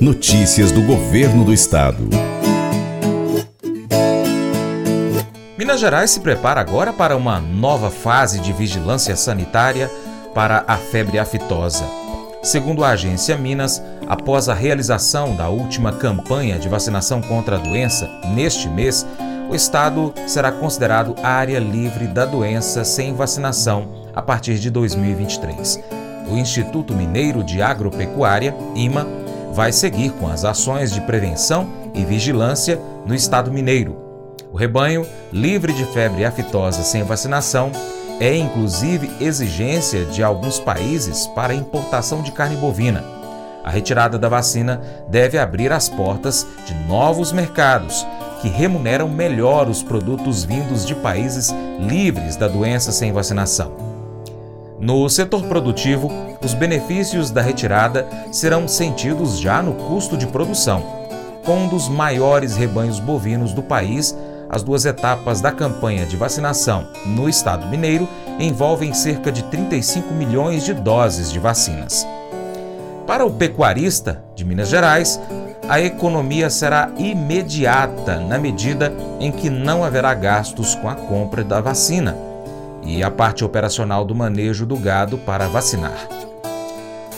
Notícias do Governo do Estado. Minas Gerais se prepara agora para uma nova fase de vigilância sanitária para a febre aftosa. Segundo a agência Minas, após a realização da última campanha de vacinação contra a doença neste mês, o estado será considerado área livre da doença sem vacinação a partir de 2023. O Instituto Mineiro de Agropecuária, IMA, vai seguir com as ações de prevenção e vigilância no estado mineiro. O rebanho, livre de febre aftosa sem vacinação, é inclusive exigência de alguns países para importação de carne bovina. A retirada da vacina deve abrir as portas de novos mercados que remuneram melhor os produtos vindos de países livres da doença sem vacinação. No setor produtivo, os benefícios da retirada serão sentidos já no custo de produção. Com um dos maiores rebanhos bovinos do país, as duas etapas da campanha de vacinação no estado mineiro envolvem cerca de 35 milhões de doses de vacinas. Para o pecuarista de Minas Gerais, a economia será imediata na medida em que não haverá gastos com a compra da vacina e a parte operacional do manejo do gado para vacinar.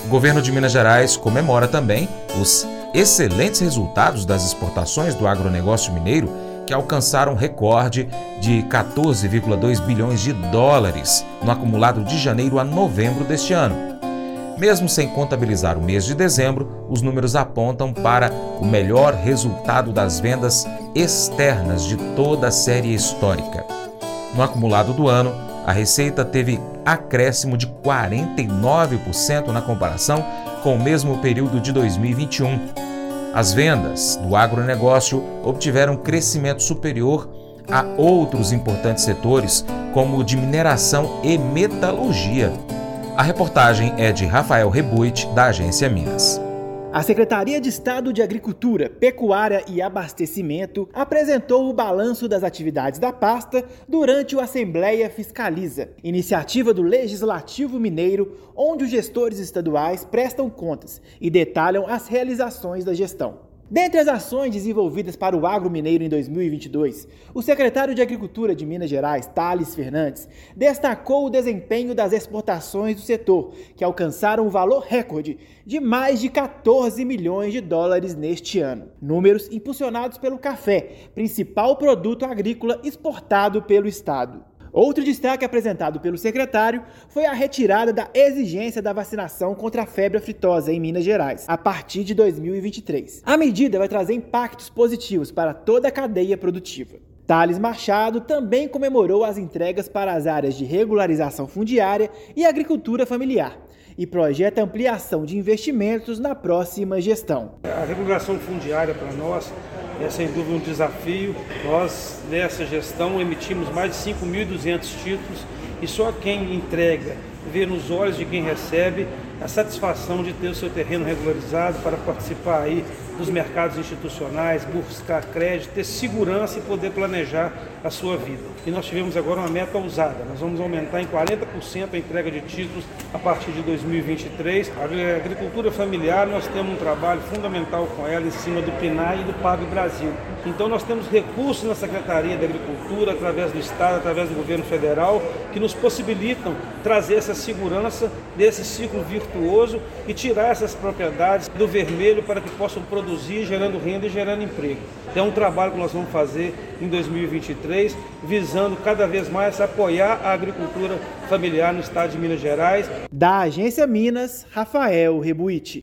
O governo de Minas Gerais comemora também os excelentes resultados das exportações do agronegócio mineiro, que alcançaram recorde de 14,2 bilhões de dólares no acumulado de janeiro a novembro deste ano. Mesmo sem contabilizar o mês de dezembro, os números apontam para o melhor resultado das vendas externas de toda a série histórica. No acumulado do ano, a receita teve acréscimo de 49% na comparação com o mesmo período de 2021. As vendas do agronegócio obtiveram crescimento superior a outros importantes setores, como o de mineração e metalurgia. A reportagem é de Rafael Rebuit, da Agência Minas. A Secretaria de Estado de Agricultura, Pecuária e Abastecimento apresentou o balanço das atividades da pasta durante o Assembleia Fiscaliza, iniciativa do Legislativo Mineiro, onde os gestores estaduais prestam contas e detalham as realizações da gestão. Dentre as ações desenvolvidas para o agro mineiro em 2022, o secretário de Agricultura de Minas Gerais, Thales Fernandes, destacou o desempenho das exportações do setor, que alcançaram um valor recorde de mais de 14 milhões de dólares neste ano. Números impulsionados pelo café, principal produto agrícola exportado pelo estado. Outro destaque apresentado pelo secretário foi a retirada da exigência da vacinação contra a febre aftosa em Minas Gerais, a partir de 2023. A medida vai trazer impactos positivos para toda a cadeia produtiva. Thales Machado também comemorou as entregas para as áreas de regularização fundiária e agricultura familiar e projeta ampliação de investimentos na próxima gestão. A regulação fundiária para nós é sem dúvida um desafio. Nós, nessa gestão, emitimos mais de 5.200 títulos e só quem entrega vê nos olhos de quem recebe a satisfação de ter o seu terreno regularizado para participar aí dos mercados institucionais, buscar crédito, ter segurança e poder planejar a sua vida. E nós tivemos agora uma meta ousada. Nós vamos aumentar em 40% a entrega de títulos a partir de 2023. A agricultura familiar, nós temos um trabalho fundamental com ela em cima do PNAE e do PAB Brasil. Então nós temos recursos na Secretaria da Agricultura, através do Estado, através do governo federal, que nos possibilitam trazer essa segurança desse ciclo virtuoso e tirar essas propriedades do vermelho para que possam produzir, gerando renda e gerando emprego. É um trabalho que nós vamos fazer em 2023, visando cada vez mais apoiar a agricultura familiar no estado de Minas Gerais. Da Agência Minas, Rafael Rebuiti.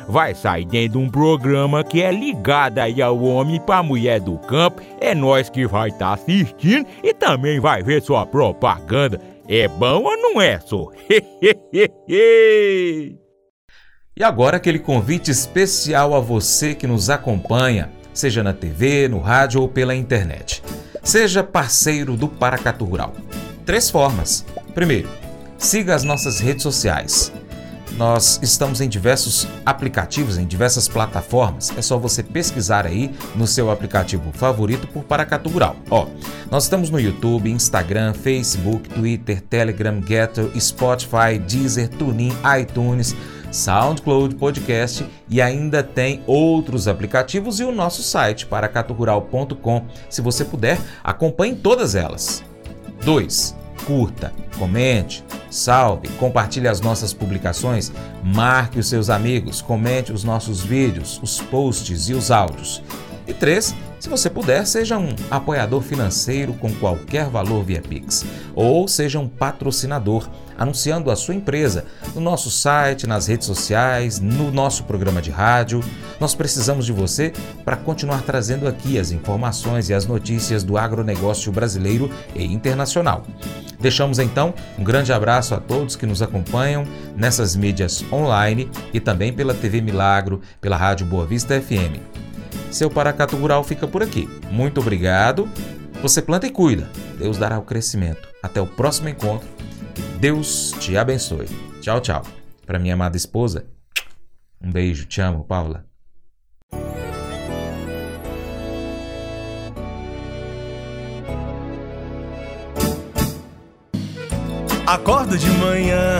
vai sair dentro de um programa que é ligado aí ao homem para mulher do campo. É nós que vai estar tá assistindo e também vai ver sua propaganda. É bom ou não é, só? e agora aquele convite especial a você que nos acompanha, seja na TV, no rádio ou pela internet. Seja parceiro do Paracatu Rural. Três formas. Primeiro, siga as nossas redes sociais. Nós estamos em diversos aplicativos, em diversas plataformas. É só você pesquisar aí no seu aplicativo favorito por Paracatu Rural. Ó, nós estamos no YouTube, Instagram, Facebook, Twitter, Telegram, Getter, Spotify, Deezer, TuneIn, iTunes, SoundCloud Podcast e ainda tem outros aplicativos e o nosso site paracaturural.com. Se você puder, acompanhe todas elas. 2 curta, comente, salve, compartilhe as nossas publicações, marque os seus amigos, comente os nossos vídeos, os posts e os áudios. E 3. Se você puder, seja um apoiador financeiro com qualquer valor via Pix, ou seja um patrocinador, anunciando a sua empresa no nosso site, nas redes sociais, no nosso programa de rádio. Nós precisamos de você para continuar trazendo aqui as informações e as notícias do agronegócio brasileiro e internacional. Deixamos então um grande abraço a todos que nos acompanham nessas mídias online e também pela TV Milagro, pela Rádio Boa Vista FM. Seu Paracato Rural fica por aqui. Muito obrigado. Você planta e cuida. Deus dará o crescimento. Até o próximo encontro. Deus te abençoe. Tchau, tchau. Para minha amada esposa, um beijo. Te amo, Paula. Acordo de manhã